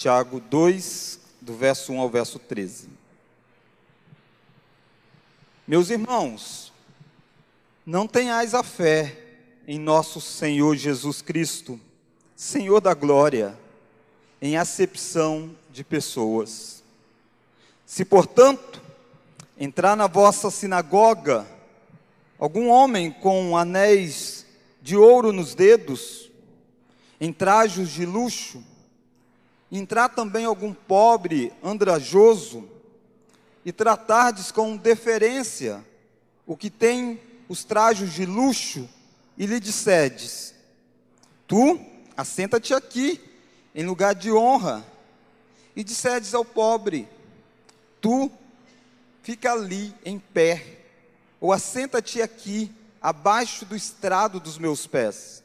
Tiago 2, do verso 1 ao verso 13. Meus irmãos, não tenhais a fé em nosso Senhor Jesus Cristo, Senhor da glória, em acepção de pessoas. Se, portanto, entrar na vossa sinagoga algum homem com anéis de ouro nos dedos, em trajos de luxo, entrar também algum pobre andrajoso, e tratardes com deferência o que tem os trajos de luxo, e lhe disserdes: Tu, assenta-te aqui, em lugar de honra, e disserdes ao pobre: Tu, fica ali em pé, ou assenta-te aqui, abaixo do estrado dos meus pés.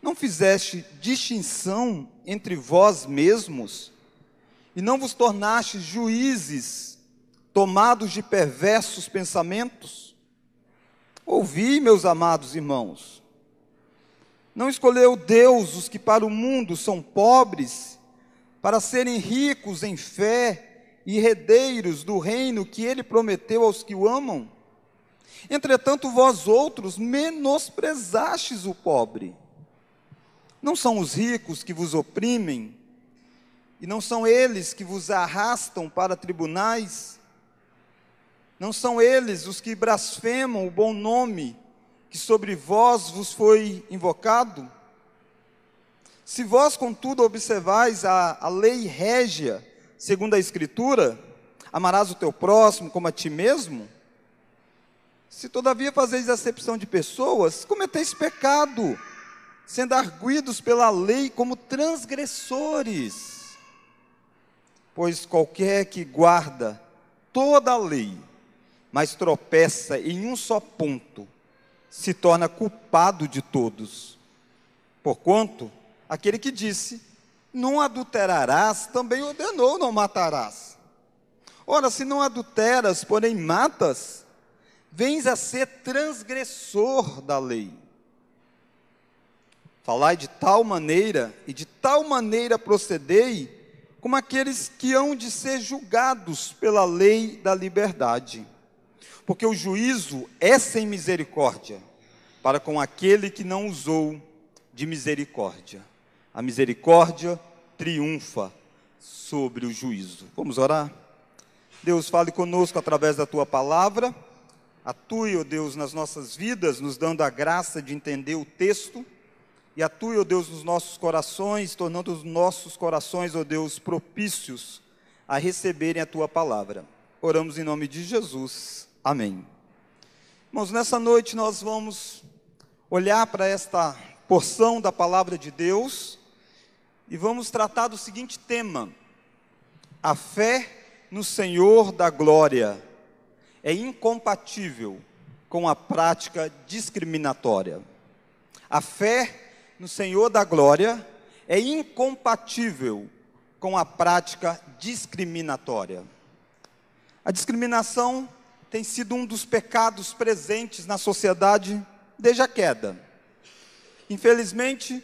Não fizeste distinção entre vós mesmos, e não vos tornastes juízes, tomados de perversos pensamentos? Ouvi, meus amados irmãos, não escolheu Deus os que para o mundo são pobres, para serem ricos em fé e herdeiros do reino que ele prometeu aos que o amam? Entretanto, vós outros menosprezastes o pobre. Não são os ricos que vos oprimem, e não são eles que vos arrastam para tribunais, não são eles os que blasfemam o bom nome que sobre vós vos foi invocado? Se vós, contudo, observais a, a lei régia, segundo a Escritura, amarás o teu próximo como a ti mesmo, se todavia fazeis acepção de pessoas, cometeis pecado, sendo arguidos pela lei como transgressores. Pois qualquer que guarda toda a lei, mas tropeça em um só ponto, se torna culpado de todos. Porquanto, aquele que disse, não adulterarás, também ordenou, não matarás. Ora, se não adulteras, porém matas, vens a ser transgressor da lei. Falai de tal maneira e de tal maneira procedei, como aqueles que hão de ser julgados pela lei da liberdade. Porque o juízo é sem misericórdia, para com aquele que não usou de misericórdia. A misericórdia triunfa sobre o juízo. Vamos orar? Deus, fale conosco através da tua palavra Atue, ó oh Deus, nas nossas vidas, nos dando a graça de entender o texto. E atue, ó Deus, nos nossos corações, tornando os nossos corações, ó Deus, propícios a receberem a tua palavra. Oramos em nome de Jesus. Amém. Irmãos, nessa noite nós vamos olhar para esta porção da palavra de Deus e vamos tratar do seguinte tema: a fé no Senhor da glória é incompatível com a prática discriminatória. A fé no Senhor da glória é incompatível com a prática discriminatória. A discriminação tem sido um dos pecados presentes na sociedade desde a queda. Infelizmente,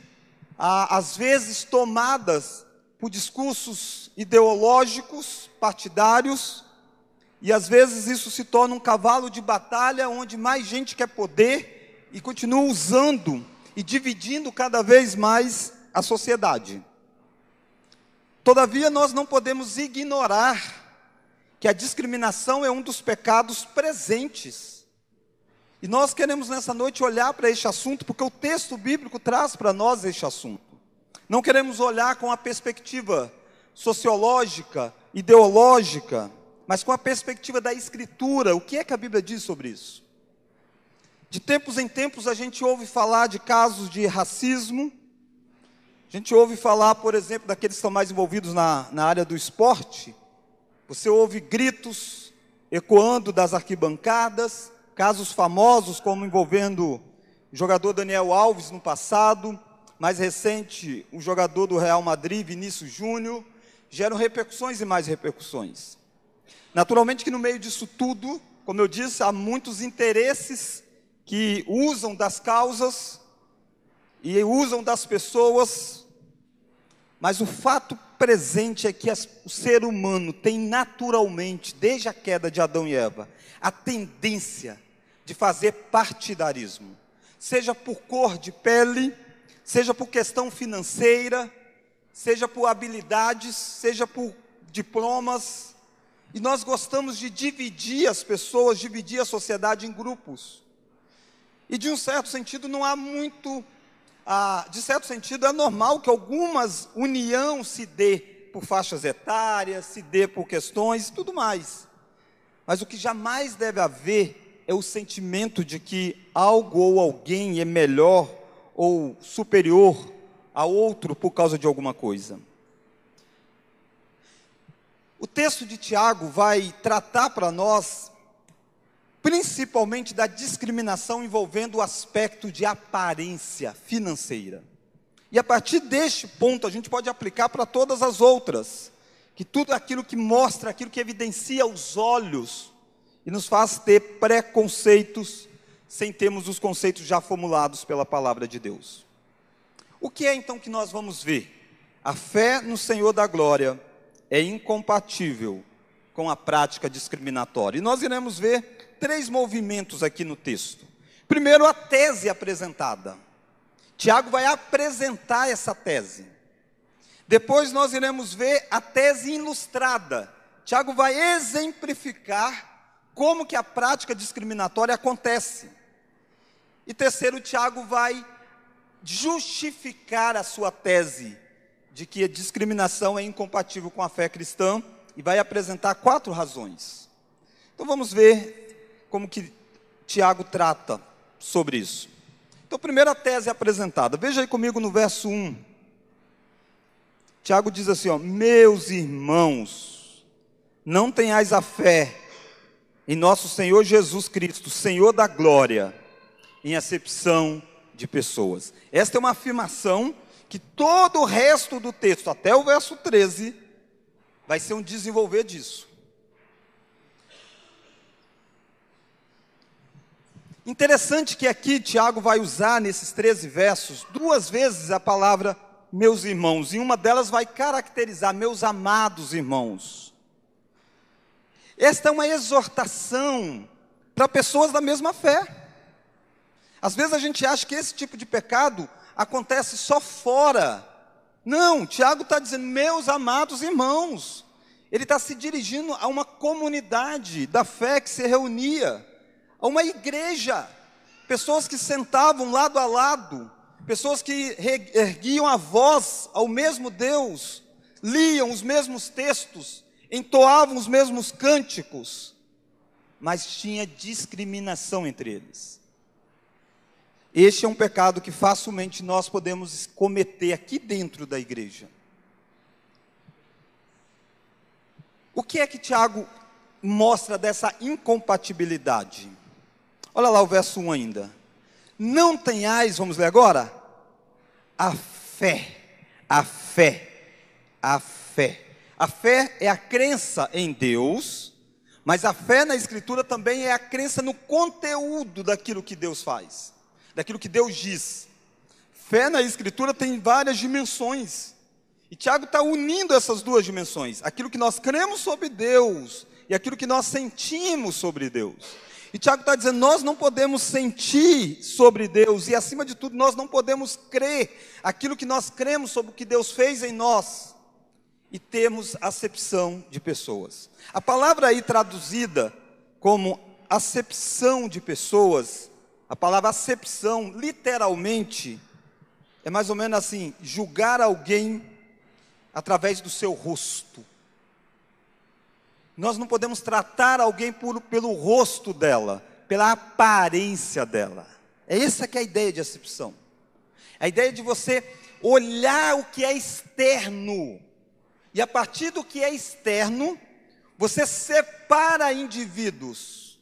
às vezes tomadas por discursos ideológicos, partidários, e às vezes isso se torna um cavalo de batalha onde mais gente quer poder e continua usando e dividindo cada vez mais a sociedade. Todavia, nós não podemos ignorar que a discriminação é um dos pecados presentes. E nós queremos nessa noite olhar para este assunto, porque o texto bíblico traz para nós este assunto. Não queremos olhar com a perspectiva sociológica, ideológica, mas com a perspectiva da Escritura, o que é que a Bíblia diz sobre isso? De tempos em tempos a gente ouve falar de casos de racismo, a gente ouve falar, por exemplo, daqueles que estão mais envolvidos na, na área do esporte. Você ouve gritos ecoando das arquibancadas, casos famosos como envolvendo o jogador Daniel Alves no passado, mais recente, o jogador do Real Madrid, Vinícius Júnior, geram repercussões e mais repercussões. Naturalmente que no meio disso tudo, como eu disse, há muitos interesses que usam das causas e usam das pessoas, mas o fato presente é que as, o ser humano tem naturalmente, desde a queda de Adão e Eva, a tendência de fazer partidarismo, seja por cor de pele, seja por questão financeira, seja por habilidades, seja por diplomas, e nós gostamos de dividir as pessoas, dividir a sociedade em grupos. E de um certo sentido não há muito, ah, de certo sentido é normal que algumas união se dê por faixas etárias, se dê por questões e tudo mais. Mas o que jamais deve haver é o sentimento de que algo ou alguém é melhor ou superior a outro por causa de alguma coisa. O texto de Tiago vai tratar para nós principalmente da discriminação envolvendo o aspecto de aparência financeira. E a partir deste ponto a gente pode aplicar para todas as outras, que tudo aquilo que mostra, aquilo que evidencia os olhos e nos faz ter preconceitos sem termos os conceitos já formulados pela palavra de Deus. O que é então que nós vamos ver? A fé no Senhor da glória é incompatível com a prática discriminatória. E nós iremos ver três movimentos aqui no texto. Primeiro, a tese apresentada. Tiago vai apresentar essa tese. Depois nós iremos ver a tese ilustrada. Tiago vai exemplificar como que a prática discriminatória acontece. E terceiro, Tiago vai justificar a sua tese de que a discriminação é incompatível com a fé cristã e vai apresentar quatro razões. Então vamos ver como que Tiago trata sobre isso. Então, primeira tese apresentada. Veja aí comigo no verso 1. Tiago diz assim: ó, Meus irmãos, não tenhais a fé em nosso Senhor Jesus Cristo, Senhor da glória, em acepção de pessoas. Esta é uma afirmação que todo o resto do texto, até o verso 13, vai ser um desenvolver disso. Interessante que aqui Tiago vai usar nesses 13 versos duas vezes a palavra meus irmãos, e uma delas vai caracterizar meus amados irmãos. Esta é uma exortação para pessoas da mesma fé. Às vezes a gente acha que esse tipo de pecado acontece só fora. Não, Tiago está dizendo, meus amados irmãos. Ele está se dirigindo a uma comunidade da fé que se reunia a uma igreja, pessoas que sentavam lado a lado, pessoas que erguiam a voz ao mesmo Deus, liam os mesmos textos, entoavam os mesmos cânticos, mas tinha discriminação entre eles. Este é um pecado que facilmente nós podemos cometer aqui dentro da igreja. O que é que Tiago mostra dessa incompatibilidade? Olha lá o verso 1 ainda. Não tenhais, vamos ler agora? A fé, a fé, a fé. A fé é a crença em Deus, mas a fé na Escritura também é a crença no conteúdo daquilo que Deus faz, daquilo que Deus diz. Fé na Escritura tem várias dimensões. E Tiago está unindo essas duas dimensões: aquilo que nós cremos sobre Deus e aquilo que nós sentimos sobre Deus. E Tiago está dizendo: nós não podemos sentir sobre Deus, e acima de tudo, nós não podemos crer aquilo que nós cremos sobre o que Deus fez em nós, e temos acepção de pessoas. A palavra aí traduzida como acepção de pessoas, a palavra acepção, literalmente, é mais ou menos assim: julgar alguém através do seu rosto. Nós não podemos tratar alguém por, pelo rosto dela, pela aparência dela. É essa que é a ideia de acepção. A ideia de você olhar o que é externo. E a partir do que é externo, você separa indivíduos.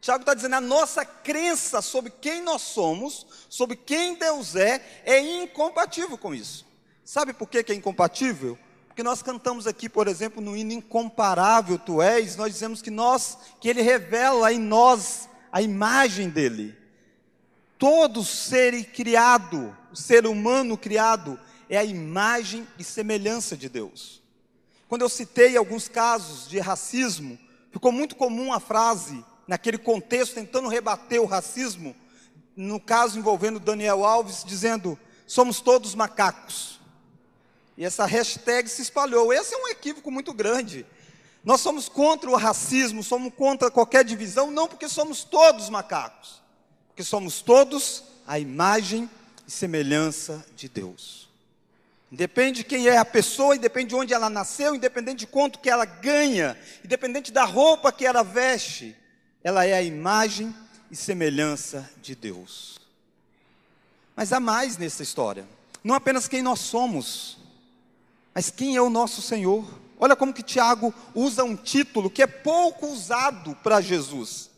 Tiago está dizendo, a nossa crença sobre quem nós somos, sobre quem Deus é, é incompatível com isso. Sabe por que, que é incompatível? Porque nós cantamos aqui, por exemplo, no hino incomparável tu és, nós dizemos que nós, que ele revela em nós a imagem dele. Todo ser criado, o ser humano criado, é a imagem e semelhança de Deus. Quando eu citei alguns casos de racismo, ficou muito comum a frase, naquele contexto, tentando rebater o racismo, no caso envolvendo Daniel Alves, dizendo: somos todos macacos. E essa hashtag se espalhou. Esse é um equívoco muito grande. Nós somos contra o racismo, somos contra qualquer divisão, não porque somos todos macacos, porque somos todos a imagem e semelhança de Deus. Independe de quem é a pessoa, independe de onde ela nasceu, independente de quanto que ela ganha, independente da roupa que ela veste, ela é a imagem e semelhança de Deus. Mas há mais nessa história. Não apenas quem nós somos, mas quem é o nosso Senhor. Olha como que Tiago usa um título que é pouco usado para Jesus.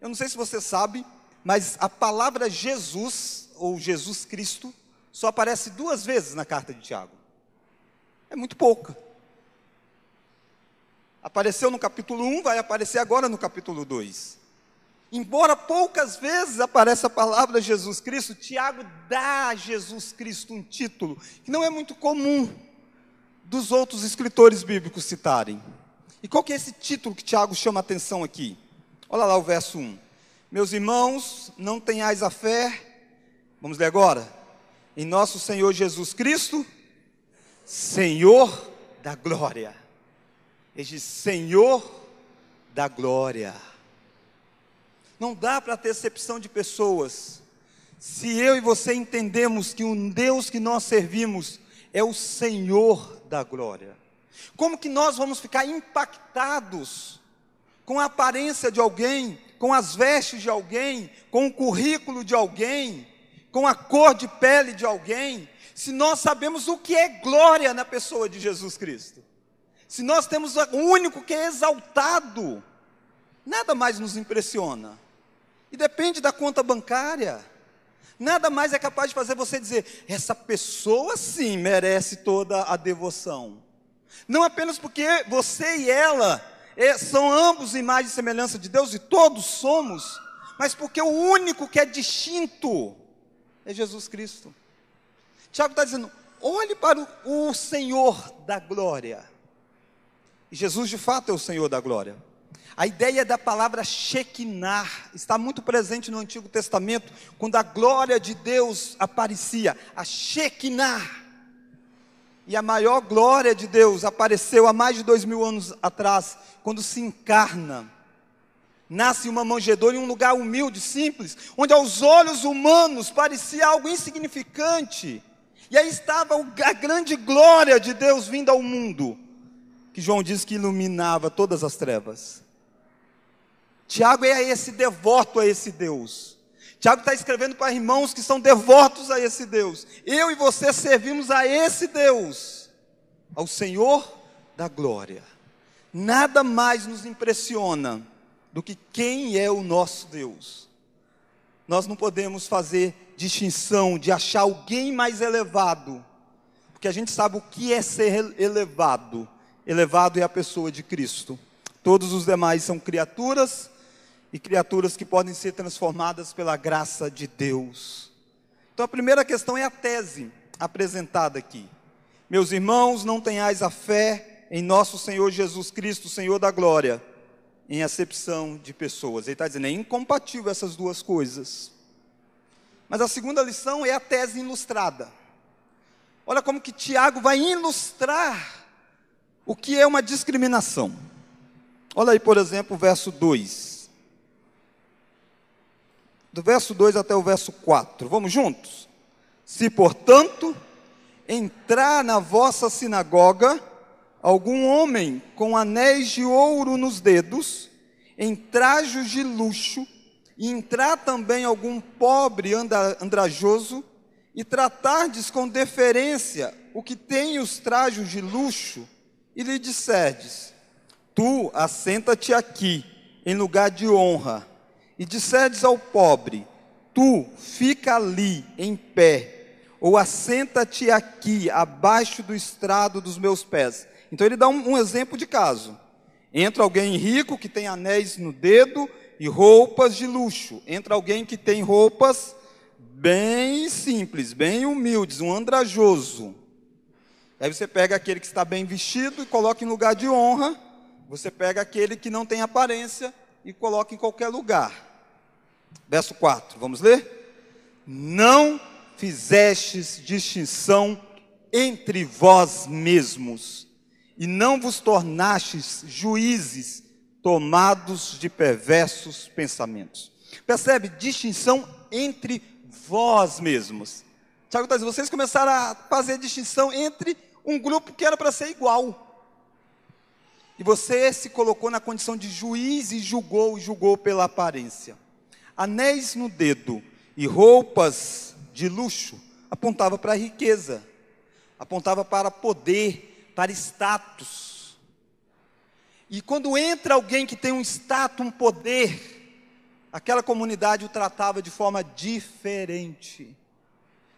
Eu não sei se você sabe, mas a palavra Jesus, ou Jesus Cristo, só aparece duas vezes na carta de Tiago. É muito pouca. Apareceu no capítulo 1, vai aparecer agora no capítulo 2. Embora poucas vezes apareça a palavra Jesus Cristo, Tiago dá a Jesus Cristo um título que não é muito comum dos outros escritores bíblicos citarem. E qual que é esse título que Tiago chama a atenção aqui? Olha lá o verso 1. Meus irmãos, não tenhais a fé. Vamos ler agora. Em nosso Senhor Jesus Cristo, Senhor da glória. Ele diz: Senhor da glória. Não dá para ter excepção de pessoas. Se eu e você entendemos que o Deus que nós servimos é o Senhor da glória. Como que nós vamos ficar impactados com a aparência de alguém, com as vestes de alguém, com o currículo de alguém, com a cor de pele de alguém, se nós sabemos o que é glória na pessoa de Jesus Cristo? Se nós temos o único que é exaltado, nada mais nos impressiona. E depende da conta bancária. Nada mais é capaz de fazer você dizer: essa pessoa sim merece toda a devoção. Não apenas porque você e ela é, são ambos imagem e semelhança de Deus, e todos somos, mas porque o único que é distinto é Jesus Cristo. Tiago está dizendo: olhe para o, o Senhor da glória. E Jesus de fato é o Senhor da glória. A ideia da palavra Shekinah está muito presente no Antigo Testamento, quando a glória de Deus aparecia, a Shekinah. E a maior glória de Deus apareceu há mais de dois mil anos atrás, quando se encarna. Nasce uma manjedoura em um lugar humilde, simples, onde aos olhos humanos parecia algo insignificante. E aí estava a grande glória de Deus vindo ao mundo, que João diz que iluminava todas as trevas. Tiago é esse devoto a esse Deus. Tiago está escrevendo para irmãos que são devotos a esse Deus. Eu e você servimos a esse Deus, ao Senhor da glória. Nada mais nos impressiona do que quem é o nosso Deus. Nós não podemos fazer distinção de achar alguém mais elevado, porque a gente sabe o que é ser elevado. Elevado é a pessoa de Cristo. Todos os demais são criaturas e criaturas que podem ser transformadas pela graça de Deus. Então a primeira questão é a tese apresentada aqui. Meus irmãos, não tenhais a fé em nosso Senhor Jesus Cristo, Senhor da glória, em acepção de pessoas. Ele está dizendo, é incompatível essas duas coisas. Mas a segunda lição é a tese ilustrada. Olha como que Tiago vai ilustrar o que é uma discriminação. Olha aí, por exemplo, o verso 2 do verso 2 até o verso 4. Vamos juntos? Se, portanto, entrar na vossa sinagoga algum homem com anéis de ouro nos dedos, em trajos de luxo, e entrar também algum pobre andrajoso, e tratardes com deferência o que tem os trajos de luxo, e lhe disserdes: Tu assenta-te aqui, em lugar de honra, e disserdes ao pobre: Tu fica ali em pé, ou assenta-te aqui, abaixo do estrado dos meus pés. Então ele dá um, um exemplo de caso. Entra alguém rico que tem anéis no dedo e roupas de luxo. Entra alguém que tem roupas bem simples, bem humildes, um andrajoso. Aí você pega aquele que está bem vestido e coloca em lugar de honra. Você pega aquele que não tem aparência e coloca em qualquer lugar. Verso 4, vamos ler? Não fizestes distinção entre vós mesmos, e não vos tornastes juízes tomados de perversos pensamentos. Percebe? Distinção entre vós mesmos. Tiago está dizendo, vocês começaram a fazer distinção entre um grupo que era para ser igual. E você se colocou na condição de juiz e julgou, e julgou pela aparência. Anéis no dedo e roupas de luxo apontava para a riqueza, apontava para poder, para status. E quando entra alguém que tem um status, um poder, aquela comunidade o tratava de forma diferente.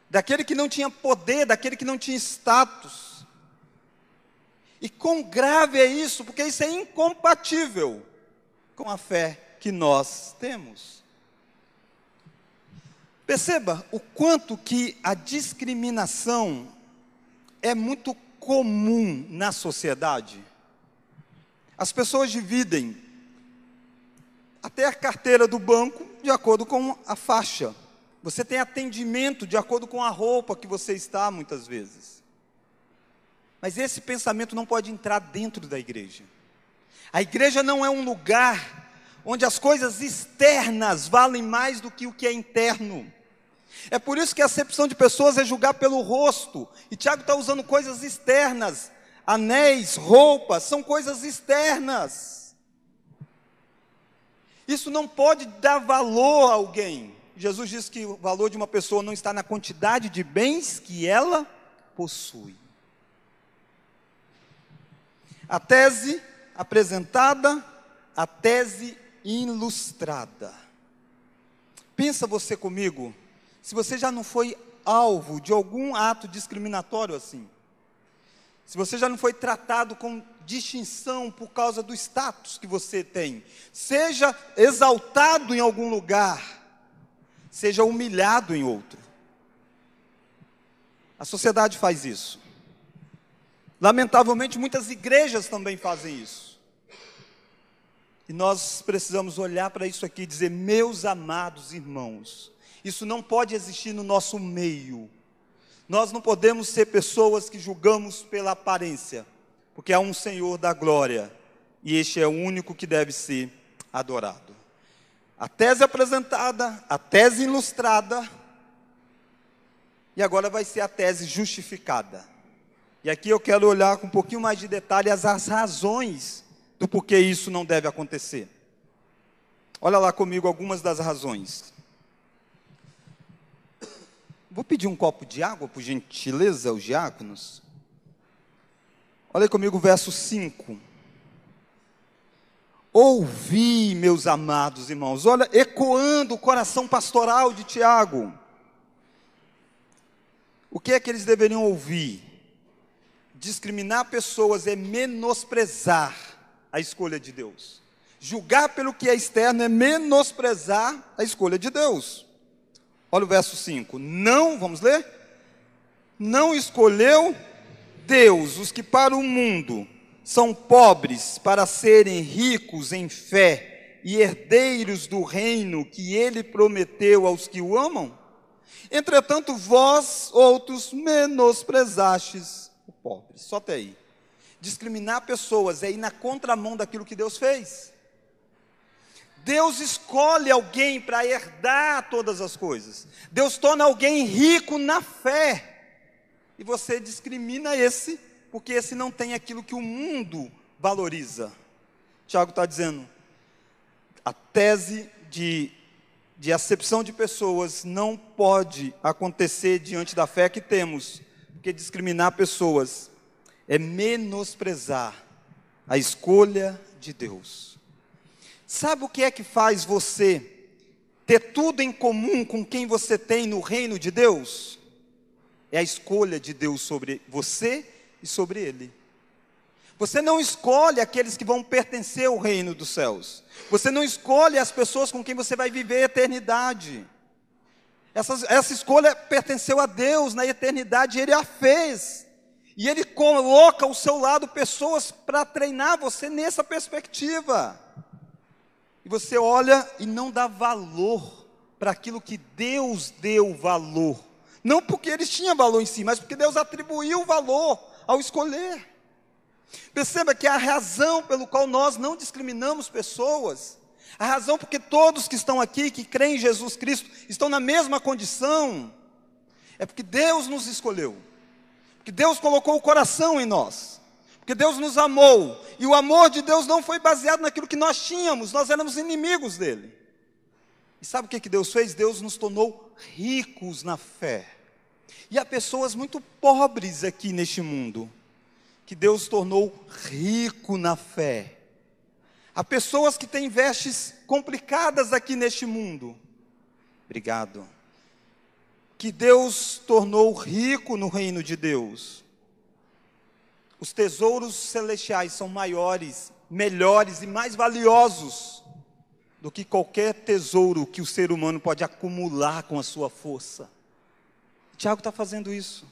Daquele que não tinha poder, daquele que não tinha status. E quão grave é isso, porque isso é incompatível com a fé que nós temos. Perceba o quanto que a discriminação é muito comum na sociedade. As pessoas dividem até a carteira do banco de acordo com a faixa. Você tem atendimento de acordo com a roupa que você está, muitas vezes. Mas esse pensamento não pode entrar dentro da igreja. A igreja não é um lugar onde as coisas externas valem mais do que o que é interno. É por isso que a acepção de pessoas é julgar pelo rosto. E Tiago está usando coisas externas. Anéis, roupas, são coisas externas. Isso não pode dar valor a alguém. Jesus diz que o valor de uma pessoa não está na quantidade de bens que ela possui. A tese apresentada, a tese ilustrada. Pensa você comigo, se você já não foi alvo de algum ato discriminatório assim, se você já não foi tratado com distinção por causa do status que você tem, seja exaltado em algum lugar, seja humilhado em outro. A sociedade faz isso. Lamentavelmente, muitas igrejas também fazem isso. E nós precisamos olhar para isso aqui e dizer: meus amados irmãos, isso não pode existir no nosso meio. Nós não podemos ser pessoas que julgamos pela aparência, porque há um Senhor da glória e este é o único que deve ser adorado. A tese apresentada, a tese ilustrada, e agora vai ser a tese justificada. E aqui eu quero olhar com um pouquinho mais de detalhe as, razões do porquê isso não deve acontecer. Olha lá comigo algumas das razões. Vou pedir um copo de água, por gentileza, aos diáconos. Olha comigo o verso 5. Ouvi, meus amados irmãos, olha, ecoando o coração pastoral de Tiago. O que é que eles deveriam ouvir? Discriminar pessoas é menosprezar a escolha de Deus. Julgar pelo que é externo é menosprezar a escolha de Deus. Olha o verso 5. Não, vamos ler? Não escolheu Deus os que para o mundo são pobres para serem ricos em fé e herdeiros do reino que ele prometeu aos que o amam? Entretanto, vós outros menosprezastes o pobre. Só até aí. Discriminar pessoas é ir na contramão daquilo que Deus fez. Deus escolhe alguém para herdar todas as coisas. Deus torna alguém rico na fé. E você discrimina esse, porque esse não tem aquilo que o mundo valoriza. Tiago está dizendo: a tese de, de acepção de pessoas não pode acontecer diante da fé que temos, porque discriminar pessoas é menosprezar a escolha de Deus. Sabe o que é que faz você ter tudo em comum com quem você tem no reino de Deus? É a escolha de Deus sobre você e sobre ele. Você não escolhe aqueles que vão pertencer ao reino dos céus. Você não escolhe as pessoas com quem você vai viver a eternidade. Essa, essa escolha pertenceu a Deus na eternidade, Ele a fez. E Ele coloca ao seu lado pessoas para treinar você nessa perspectiva. E você olha e não dá valor para aquilo que Deus deu valor. Não porque eles tinham valor em si, mas porque Deus atribuiu valor ao escolher. Perceba que a razão pelo qual nós não discriminamos pessoas, a razão porque todos que estão aqui, que creem em Jesus Cristo, estão na mesma condição, é porque Deus nos escolheu, porque Deus colocou o coração em nós, porque Deus nos amou, e o amor de Deus não foi baseado naquilo que nós tínhamos, nós éramos inimigos dele. E sabe o que, que Deus fez? Deus nos tornou ricos na fé. E há pessoas muito pobres aqui neste mundo, que Deus tornou rico na fé. Há pessoas que têm vestes complicadas aqui neste mundo. Obrigado. Que Deus tornou rico no reino de Deus. Os tesouros celestiais são maiores, melhores e mais valiosos do que qualquer tesouro que o ser humano pode acumular com a sua força. Tiago está fazendo isso.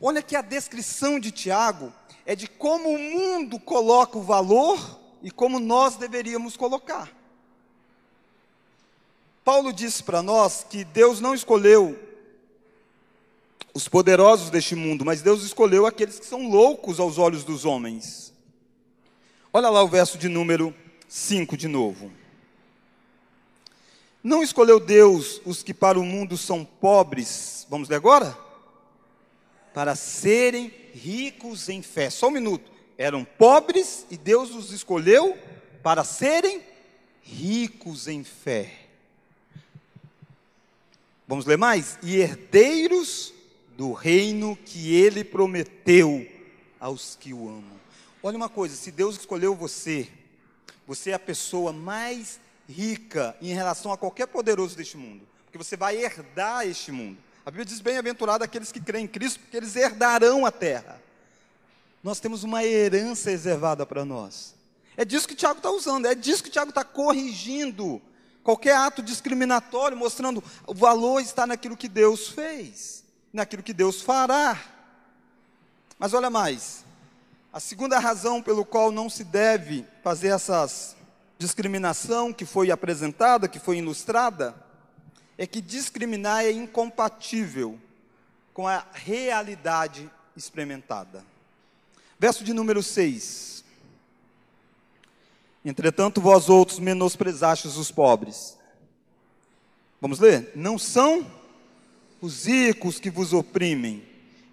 Olha que a descrição de Tiago é de como o mundo coloca o valor e como nós deveríamos colocar. Paulo disse para nós que Deus não escolheu os poderosos deste mundo, mas Deus escolheu aqueles que são loucos aos olhos dos homens. Olha lá o verso de número 5 de novo. Não escolheu Deus os que para o mundo são pobres, vamos ler agora? Para serem ricos em fé. Só um minuto. Eram pobres e Deus os escolheu para serem ricos em fé. Vamos ler mais? E herdeiros do reino que ele prometeu aos que o amam. Olha uma coisa, se Deus escolheu você, você é a pessoa mais rica em relação a qualquer poderoso deste mundo, porque você vai herdar este mundo. A Bíblia diz: bem-aventurado aqueles que creem em Cristo, porque eles herdarão a terra. Nós temos uma herança reservada para nós. É disso que Tiago está usando, é disso que Tiago está corrigindo. Qualquer ato discriminatório, mostrando o valor está naquilo que Deus fez, naquilo que Deus fará. Mas olha mais, a segunda razão pelo qual não se deve fazer essas discriminação que foi apresentada, que foi ilustrada, é que discriminar é incompatível com a realidade experimentada. Verso de número 6. Entretanto, vós outros menosprezastes os pobres. Vamos ler? Não são os ricos que vos oprimem,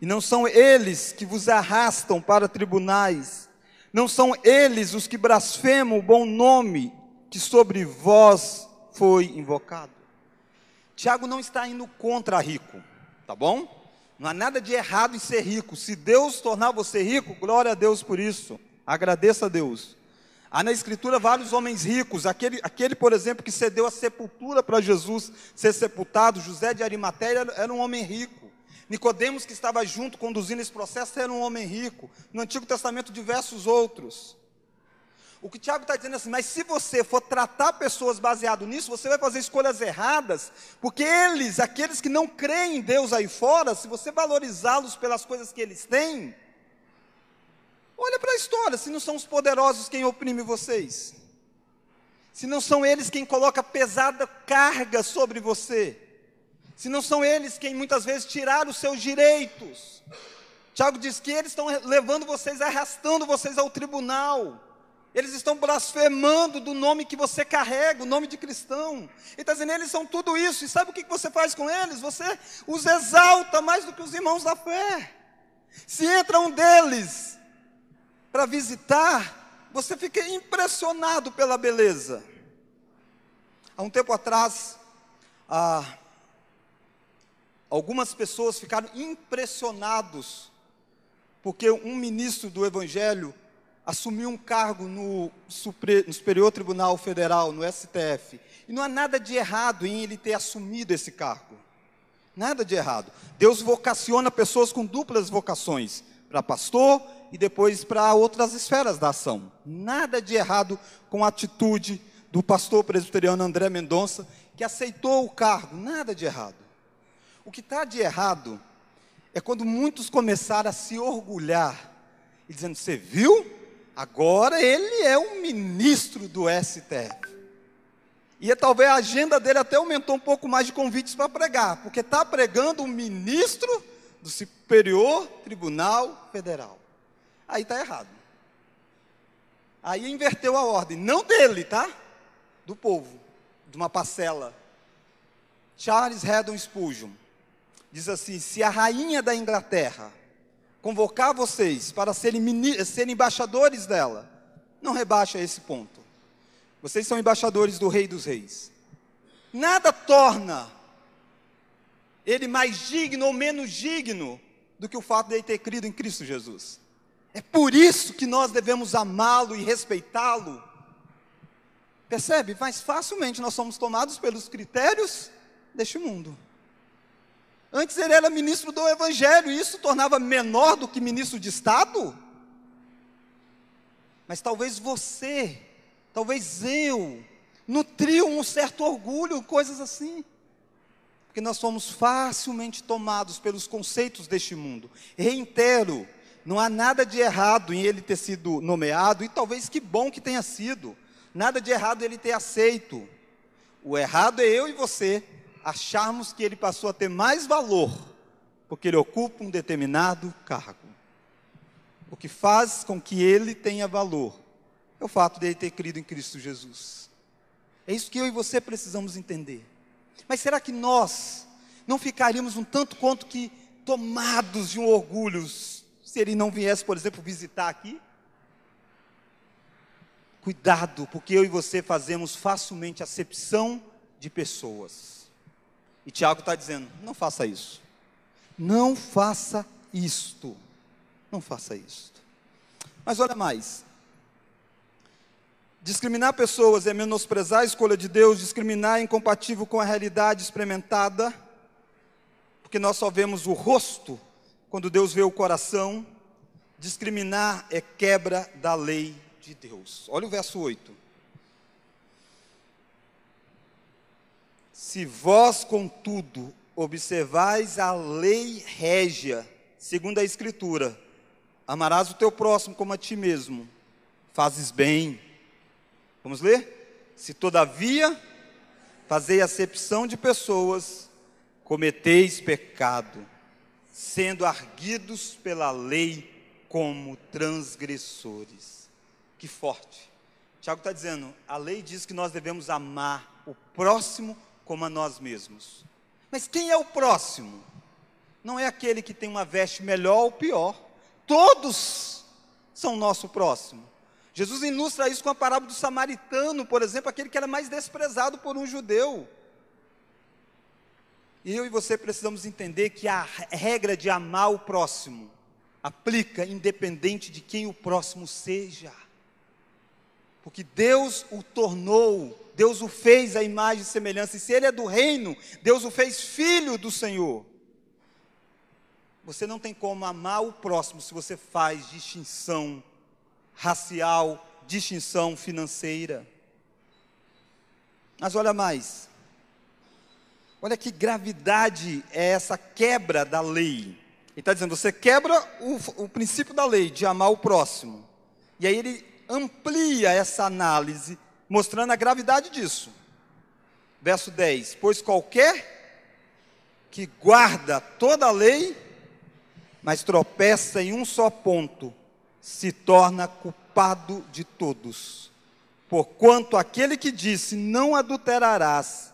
e não são eles que vos arrastam para tribunais, não são eles os que blasfemam o bom nome que sobre vós foi invocado. Tiago não está indo contra rico, tá bom? Não há nada de errado em ser rico. Se Deus tornar você rico, glória a Deus por isso. Agradeça a Deus. Há na Escritura vários homens ricos. Aquele, aquele por exemplo, que cedeu a sepultura para Jesus ser sepultado, José de Arimateia, era, era um homem rico. Nicodemos que estava junto conduzindo esse processo era um homem rico. No Antigo Testamento diversos outros. O que o Tiago está dizendo é assim, mas se você for tratar pessoas baseado nisso, você vai fazer escolhas erradas, porque eles, aqueles que não creem em Deus aí fora, se você valorizá-los pelas coisas que eles têm, olha para a história, se não são os poderosos quem oprime vocês, se não são eles quem coloca pesada carga sobre você, se não são eles quem muitas vezes tiraram os seus direitos. Tiago diz que eles estão levando vocês, arrastando vocês ao tribunal. Eles estão blasfemando do nome que você carrega, o nome de cristão. Ele está dizendo, eles são tudo isso. E sabe o que você faz com eles? Você os exalta mais do que os irmãos da fé. Se entra um deles para visitar, você fica impressionado pela beleza. Há um tempo atrás, Algumas pessoas ficaram impressionados porque um ministro do Evangelho assumiu um cargo no, Superior Tribunal Federal, no STF. E não há nada de errado em ele ter assumido esse cargo. Nada de errado. Deus vocaciona pessoas com duplas vocações, para pastor e depois para outras esferas da ação. Nada de errado com a atitude do pastor presbiteriano André Mendonça que aceitou o cargo, nada de errado. O que está de errado é quando muitos começaram a se orgulhar e dizendo: Você viu? Agora ele é um ministro do STF. E é, talvez a agenda dele até aumentou um pouco mais de convites para pregar, porque está pregando um ministro do Superior Tribunal Federal. Aí está errado. Aí inverteu a ordem, não dele, tá? Do povo, de uma parcela. Charles Haddon Spurgeon diz assim: se a rainha da Inglaterra convocar vocês para serem, serem embaixadores dela, não rebaixa esse ponto. Vocês são embaixadores do Rei dos Reis. Nada torna ele mais digno ou menos digno do que o fato de ele ter crido em Cristo Jesus. É por isso que nós devemos amá-lo e respeitá-lo. Percebe? Mais facilmente nós somos tomados pelos critérios deste mundo. Antes ele era ministro do Evangelho, e isso tornava menor do que ministro de Estado. Mas talvez você, talvez eu, nutriam um certo orgulho, coisas assim. Porque nós somos facilmente tomados pelos conceitos deste mundo. Reitero, não há nada de errado em ele ter sido nomeado, e talvez que bom que tenha sido. Nada de errado ele ter aceito. O errado é eu e você acharmos que ele passou a ter mais valor porque ele ocupa um determinado cargo. O que faz com que ele tenha valor é o fato de ele ter crido em Cristo Jesus. É isso que eu e você precisamos entender. Mas será que nós não ficaríamos um tanto quanto que tomados de um orgulho se ele não viesse, por exemplo, visitar aqui? Cuidado, porque eu e você fazemos facilmente acepção de pessoas. E Tiago está dizendo: não faça isso. Não faça isto. Não faça isto. Mas olha mais. Discriminar pessoas é menosprezar a escolha de Deus, discriminar é incompatível com a realidade experimentada, porque nós só vemos o rosto quando Deus vê o coração. Discriminar é quebra da lei de Deus. Olha o verso 8. Se vós, contudo, observais a lei régia, segundo a Escritura, amarás o teu próximo como a ti mesmo, fazes bem. Vamos ler? Se todavia fazei acepção de pessoas, cometeis pecado, sendo arguidos pela lei como transgressores. Que forte. Tiago está dizendo, a lei diz que nós devemos amar o próximo como a nós mesmos. Mas quem é o próximo? Não é aquele que tem uma veste melhor ou pior. Todos são nosso próximo. Jesus ilustra isso com a parábola do samaritano, por exemplo, aquele que era mais desprezado por um judeu. E eu e você precisamos entender que a regra de amar o próximo aplica independente de quem o próximo seja. Porque Deus o tornou Deus o fez à imagem e semelhança, e se ele é do reino, Deus o fez filho do Senhor. Você não tem como amar o próximo se você faz distinção racial, distinção financeira. Mas olha mais. Olha que gravidade é essa quebra da lei. Ele está dizendo, você quebra o, o princípio da lei de amar o próximo. E aí ele amplia essa análise mostrando a gravidade disso. Verso 10: Pois qualquer que guarda toda a lei, mas tropeça em um só ponto, se torna culpado de todos. Porquanto aquele que disse: Não adulterarás,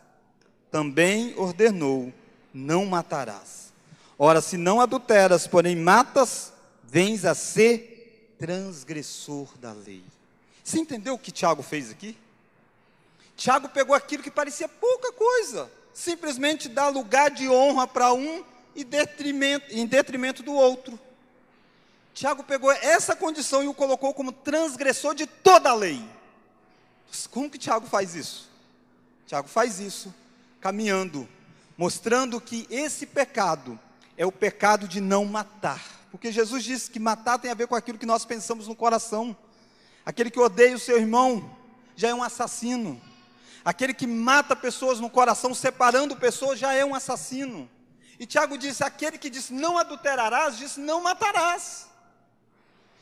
também ordenou: Não matarás. Ora, se não adulteras, porém matas, vens a ser transgressor da lei. Você entendeu o que Tiago fez aqui? Tiago pegou aquilo que parecia pouca coisa, simplesmente dar lugar de honra para um e detrimento, em detrimento do outro. Tiago pegou essa condição e o colocou como transgressor de toda a lei. Como que Tiago faz isso? Tiago faz isso caminhando, mostrando que esse pecado é o pecado de não matar. Porque Jesus disse que matar tem a ver com aquilo que nós pensamos no coração. Aquele que odeia o seu irmão já é um assassino. Aquele que mata pessoas no coração, separando pessoas, já é um assassino. E Tiago disse: aquele que disse não adulterarás, disse não matarás.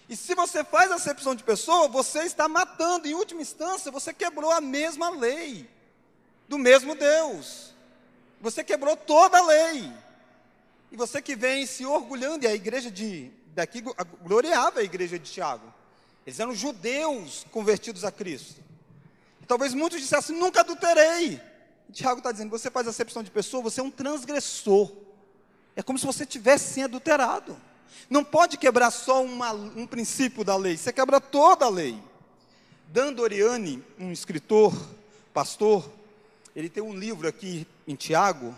E se você faz acepção de pessoa, você está matando, em última instância, você quebrou a mesma lei, do mesmo Deus. Você quebrou toda a lei. E você que vem se orgulhando, e a igreja de daqui gloriava a igreja de Tiago. Eles eram judeus convertidos a Cristo. E talvez muitos dissessem, nunca adulterei. Tiago está dizendo, você faz acepção de pessoa, você é um transgressor. É como se você tivesse sim adulterado. Não pode quebrar só uma, um princípio da lei, você quebra toda a lei. Dan Doriani, um escritor, pastor, ele tem um livro aqui em Tiago,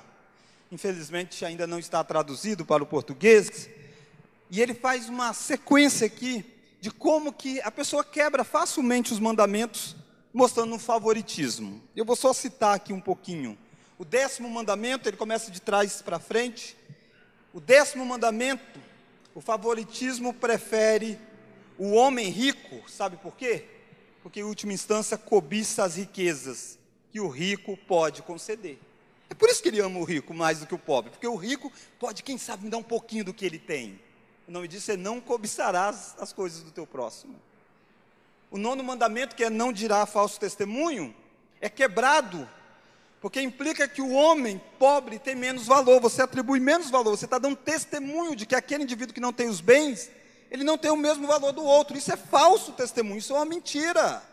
infelizmente ainda não está traduzido para o português, e ele faz uma sequência aqui de como que a pessoa quebra facilmente os mandamentos, mostrando um favoritismo. Eu vou só citar aqui um pouquinho. O décimo mandamento, ele começa de trás para frente. O décimo mandamento, o favoritismo prefere o homem rico, sabe por quê? Porque, em última instância, cobiça as riquezas que o rico pode conceder. É por isso que ele ama o rico mais do que o pobre, porque o rico pode, quem sabe, me dar um pouquinho do que ele tem. O nome disso é não cobiçarás as coisas do teu próximo. O nono mandamento, que é não dirá falso testemunho, é quebrado, porque implica que o homem pobre tem menos valor, você atribui menos valor, você está dando testemunho de que aquele indivíduo que não tem os bens, ele não tem o mesmo valor do outro. Isso é falso testemunho, isso é uma mentira.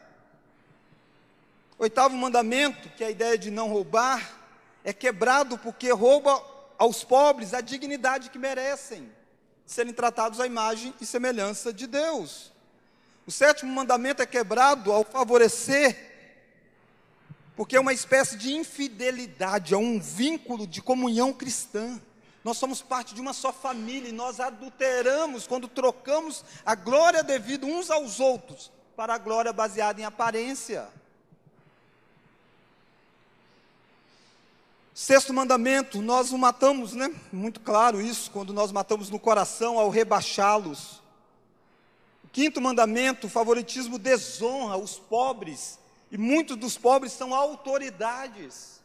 Oitavo mandamento, que é a ideia de não roubar, é quebrado porque rouba aos pobres a dignidade que merecem serem tratados à imagem e semelhança de Deus. O sétimo mandamento é quebrado ao favorecer, porque é uma espécie de infidelidade, é um vínculo de comunhão cristã. Nós somos parte de uma só família e nós adulteramos quando trocamos a glória devida uns aos outros para a glória baseada em aparência. Sexto mandamento, nós o matamos, né? Muito claro isso, quando nós matamos no coração ao rebaixá-los. Quinto mandamento, o favoritismo desonra os pobres, e muitos dos pobres são autoridades.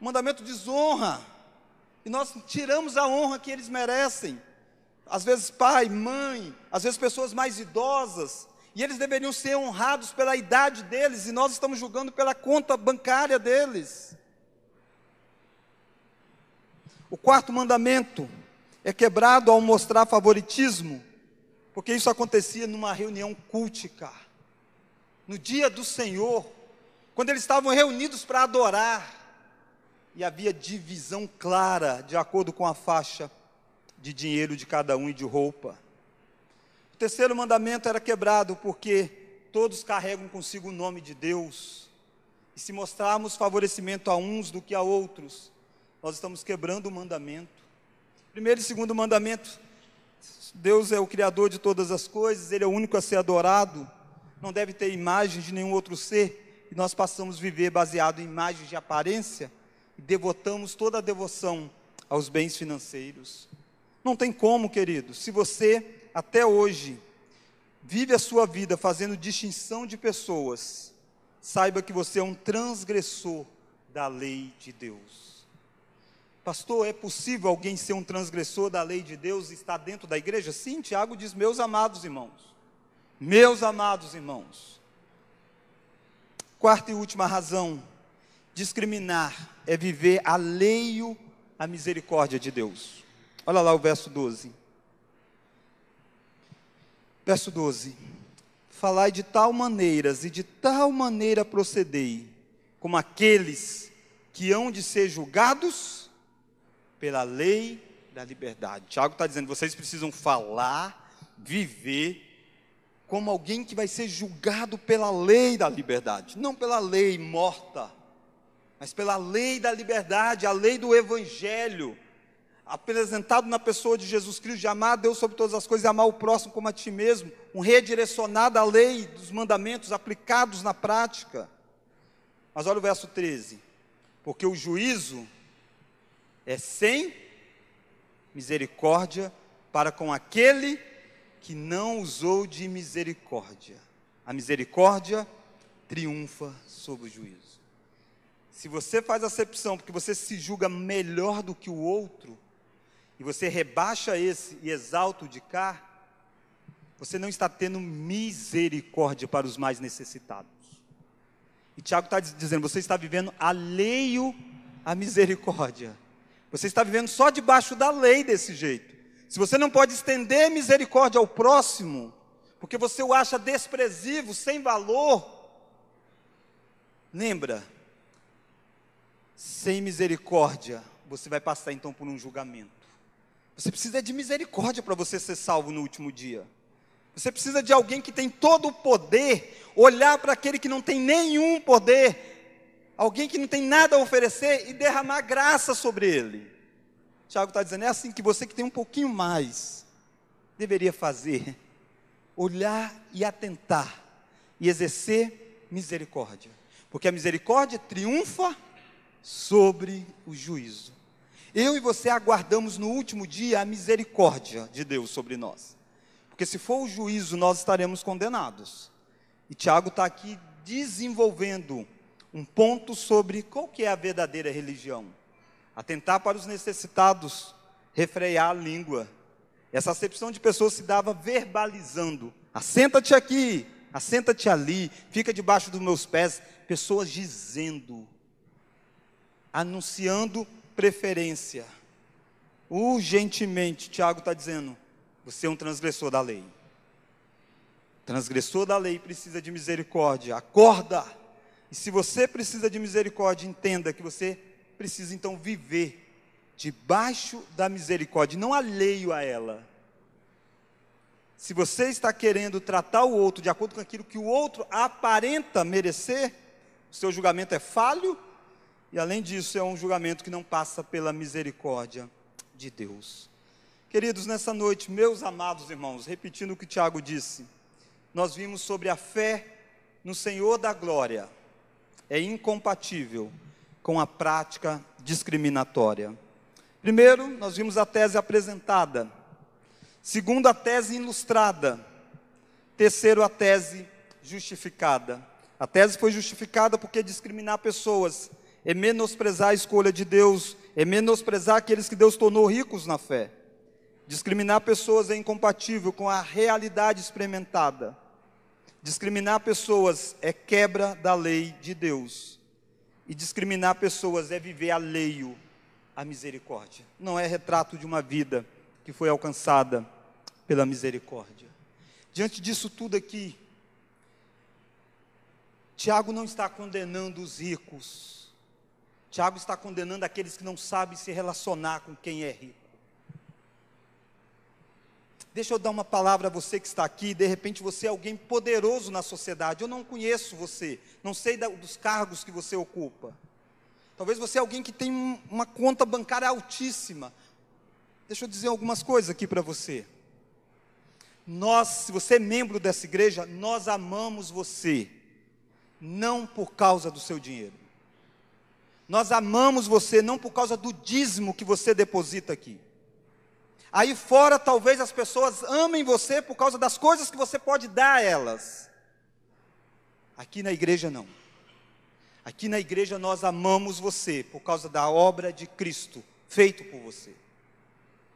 O mandamento desonra, e nós tiramos a honra que eles merecem. Às vezes pai, mãe, às vezes pessoas mais idosas, e eles deveriam ser honrados pela idade deles, e nós estamos julgando pela conta bancária deles. O quarto mandamento é quebrado ao mostrar favoritismo, porque isso acontecia numa reunião cultica, no dia do Senhor, quando eles estavam reunidos para adorar, e havia divisão clara, de acordo com a faixa de dinheiro de cada um e de roupa. O terceiro mandamento era quebrado porque todos carregam consigo o nome de Deus, e se mostrarmos favorecimento a uns do que a outros, nós estamos quebrando o mandamento. Primeiro e segundo mandamento, Deus é o Criador de todas as coisas, Ele é o único a ser adorado, não deve ter imagem de nenhum outro ser, e nós passamos a viver baseado em imagens de aparência, e devotamos toda a devoção aos bens financeiros. Não tem como, querido, se você até hoje vive a sua vida fazendo distinção de pessoas, saiba que você é um transgressor da lei de Deus. Pastor, é possível alguém ser um transgressor da lei de Deus e estar dentro da igreja? Sim, Tiago diz: meus amados irmãos. Meus amados irmãos. Quarta e última razão: discriminar é viver alheio à misericórdia de Deus. Olha lá o verso 12. Verso 12: Falai de tal maneiras e de tal maneira procedei, como aqueles que hão de ser julgados pela lei da liberdade. Tiago está dizendo: vocês precisam falar, viver como alguém que vai ser julgado pela lei da liberdade, não pela lei morta, mas pela lei da liberdade, a lei do evangelho, apresentado na pessoa de Jesus Cristo, de amar a Deus sobre todas as coisas e amar o próximo como a ti mesmo, um redirecionado à lei dos mandamentos aplicados na prática. Mas olha o verso 13: porque o juízo é sem misericórdia para com aquele que não usou de misericórdia. A misericórdia triunfa sobre o juízo. Se você faz acepção porque você se julga melhor do que o outro, e você rebaixa esse e exalta o de cá, você não está tendo misericórdia para os mais necessitados. E Tiago está dizendo: você está vivendo alheio à misericórdia. Você está vivendo só debaixo da lei desse jeito. Se você não pode estender misericórdia ao próximo, porque você o acha desprezível, sem valor, lembra, sem misericórdia, você vai passar então por um julgamento. Você precisa de misericórdia para você ser salvo no último dia. Você precisa de alguém que tem todo o poder, olhar para aquele que não tem nenhum poder, alguém que não tem nada a oferecer e derramar graça sobre ele. Tiago está dizendo, é assim que você que tem um pouquinho mais, deveria fazer, olhar e atentar, e exercer misericórdia, porque a misericórdia triunfa sobre o juízo. Eu e você aguardamos no último dia a misericórdia de Deus sobre nós. Porque se for o juízo, nós estaremos condenados. E Tiago está aqui desenvolvendo um ponto sobre qual que é a verdadeira religião. Atentar para os necessitados, refrear a língua. Essa acepção de pessoas se dava verbalizando. Assenta-te aqui, assenta-te ali, fica debaixo dos meus pés. Pessoas dizendo, anunciando preferência. Urgentemente, Tiago está dizendo: você é um transgressor da lei. Transgressor da lei precisa de misericórdia. Acorda! E se você precisa de misericórdia, entenda que você precisa então viver debaixo da misericórdia, não alheio a ela. Se você está querendo tratar o outro de acordo com aquilo que o outro aparenta merecer, o seu julgamento é falho e além disso, é um julgamento que não passa pela misericórdia de Deus. Queridos, nessa noite, meus amados irmãos, repetindo o que Tiago disse, nós vimos sobre a fé no Senhor da glória. É incompatível com a prática discriminatória. Primeiro, nós vimos a tese apresentada. Segundo, a tese ilustrada. Terceiro, a tese justificada. A tese foi justificada porque discriminar pessoas é menosprezar a escolha de Deus, é menosprezar aqueles que Deus tornou ricos na fé. Discriminar pessoas é incompatível com a realidade experimentada. Discriminar pessoas é quebra da lei de Deus. E discriminar pessoas é viver alheio à misericórdia. Não é retrato de uma vida que foi alcançada pela misericórdia. Diante disso tudo aqui, Tiago não está condenando os ricos, Tiago está condenando aqueles que não sabem se relacionar com quem é rico. Deixa eu dar uma palavra a você que está aqui, de repente você é alguém poderoso na sociedade. Eu não conheço você, não sei da, dos cargos que você ocupa. Talvez você é alguém que tem um, uma conta bancária altíssima. Deixa eu dizer algumas coisas aqui para você. Nós, se você é membro dessa igreja, nós amamos você, não por causa do seu dinheiro. Nós amamos você não por causa do dízimo que você deposita aqui. Aí fora, talvez as pessoas amem você por causa das coisas que você pode dar a elas. Aqui na igreja, não. Aqui na igreja, nós amamos você por causa da obra de Cristo feito por você.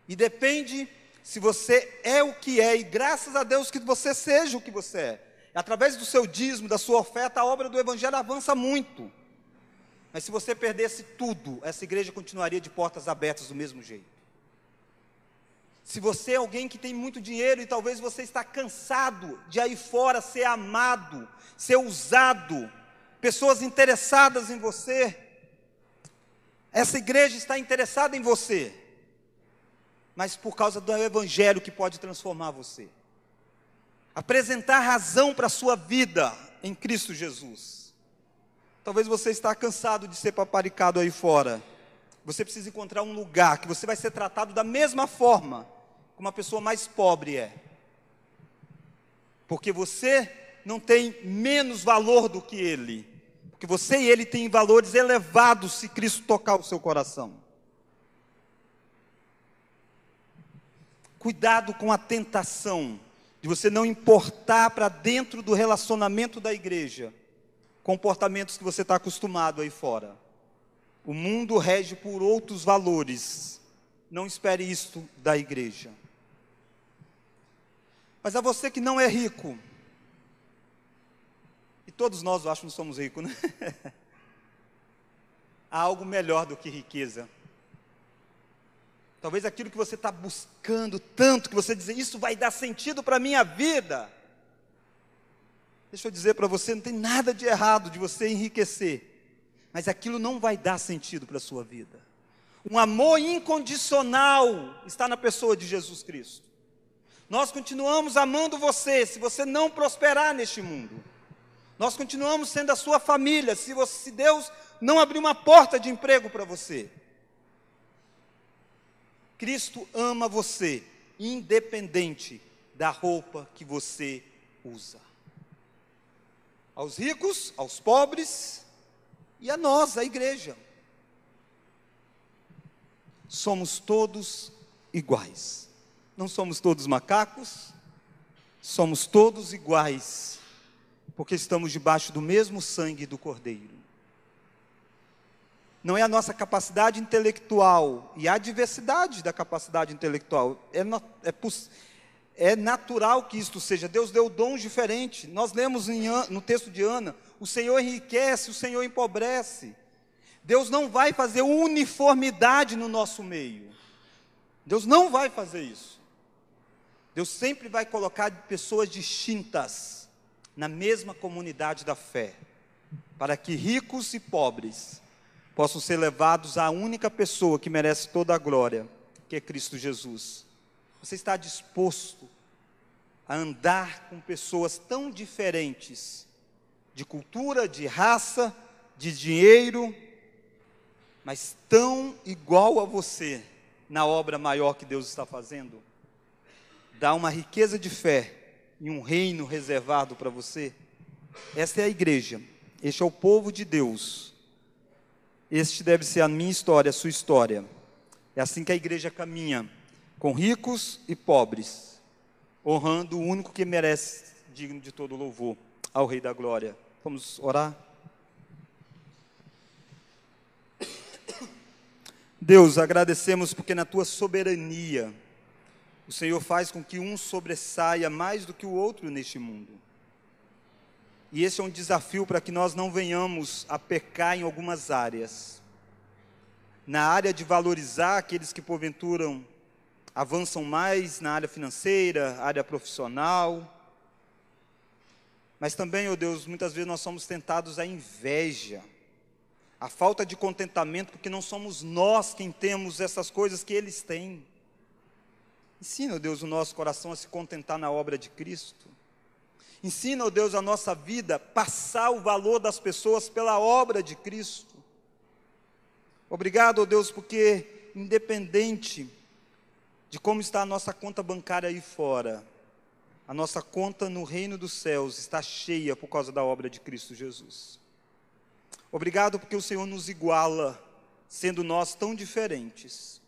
E depende se você é o que é, e graças a Deus que você seja o que você é. Através do seu dízimo, da sua oferta, a obra do Evangelho avança muito. Mas se você perdesse tudo, essa igreja continuaria de portas abertas do mesmo jeito. Se você é alguém que tem muito dinheiro e talvez você está cansado de aí fora ser amado, ser usado, pessoas interessadas em você, essa igreja está interessada em você, mas por causa do evangelho que pode transformar você. Apresentar razão para a sua vida em Cristo Jesus. Talvez você está cansado de ser paparicado aí fora. Você precisa encontrar um lugar que você vai ser tratado da mesma forma como uma pessoa mais pobre é. Porque você não tem menos valor do que ele. Porque você e ele têm valores elevados se Cristo tocar o seu coração. Cuidado com a tentação de você não importar para dentro do relacionamento da igreja comportamentos que você está acostumado aí fora. O mundo rege por outros valores. Não espere isto da igreja. Mas a você que não é rico, e todos nós, eu acho, não somos ricos, né? Há algo melhor do que riqueza. Talvez aquilo que você está buscando tanto, que você diz, isso vai dar sentido para a minha vida. Deixa eu dizer para você, não tem nada de errado de você enriquecer, mas aquilo não vai dar sentido para a sua vida. Um amor incondicional está na pessoa de Jesus Cristo. Nós continuamos amando você se você não prosperar neste mundo. Nós continuamos sendo a sua família se, você, se Deus não abrir uma porta de emprego para você. Cristo ama você, independente da roupa que você usa. Aos ricos, aos pobres e a nós, a igreja. Somos todos iguais. Não somos todos macacos, somos todos iguais, porque estamos debaixo do mesmo sangue do Cordeiro. Não é a nossa capacidade intelectual e a diversidade da capacidade intelectual. É, é, é natural que isto seja. Deus deu dons diferentes. Nós lemos em, no texto de Ana: o Senhor enriquece, o Senhor empobrece. Deus não vai fazer uniformidade no nosso meio. Deus não vai fazer isso. Deus sempre vai colocar pessoas distintas na mesma comunidade da fé, para que ricos e pobres possam ser levados à única pessoa que merece toda a glória, que é Cristo Jesus. Você está disposto a andar com pessoas tão diferentes, de cultura, de raça, de dinheiro, mas tão igual a você na obra maior que Deus está fazendo? Dá uma riqueza de fé e um reino reservado para você? Esta é a igreja, este é o povo de Deus. Este deve ser a minha história, a sua história. É assim que a igreja caminha, com ricos e pobres, honrando o único que merece, digno de todo louvor, ao Rei da Glória. Vamos orar? Deus, agradecemos porque na tua soberania, o Senhor faz com que um sobressaia mais do que o outro neste mundo. E esse é um desafio para que nós não venhamos a pecar em algumas áreas. Na área de valorizar aqueles que porventura avançam mais na área financeira, área profissional. Mas também, ó oh Deus, muitas vezes nós somos tentados à inveja, à falta de contentamento, porque não somos nós quem temos essas coisas que eles têm. Ensina, ó Deus, o nosso coração a se contentar na obra de Cristo. Ensina, ó Deus, a nossa vida passar o valor das pessoas pela obra de Cristo. Obrigado, ó Deus, porque independente de como está a nossa conta bancária aí fora, a nossa conta no reino dos céus está cheia por causa da obra de Cristo Jesus. Obrigado porque o Senhor nos iguala, sendo nós tão diferentes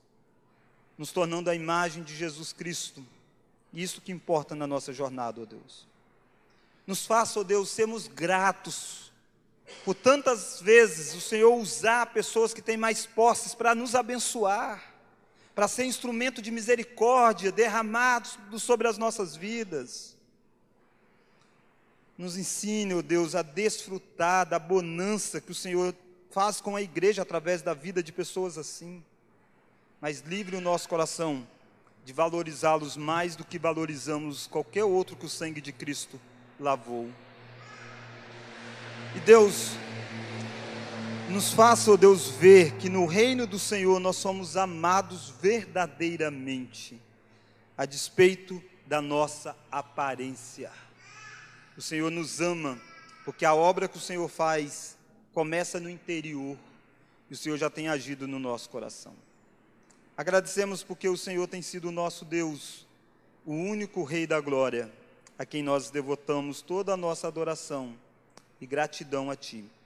nos tornando a imagem de Jesus Cristo. Isso que importa na nossa jornada, ó Deus. Nos faça, ó Deus, sermos gratos por tantas vezes o Senhor usar pessoas que têm mais posses para nos abençoar, para ser instrumento de misericórdia derramado sobre as nossas vidas. Nos ensine, ó Deus, a desfrutar da bonança que o Senhor faz com a igreja através da vida de pessoas assim mas livre o nosso coração de valorizá-los mais do que valorizamos qualquer outro que o sangue de Cristo lavou. E Deus, nos faça, oh Deus, ver que no reino do Senhor nós somos amados verdadeiramente, a despeito da nossa aparência. O Senhor nos ama, porque a obra que o Senhor faz começa no interior, e o Senhor já tem agido no nosso coração. Agradecemos porque o Senhor tem sido o nosso Deus, o único Rei da glória, a quem nós devotamos toda a nossa adoração e gratidão a Ti.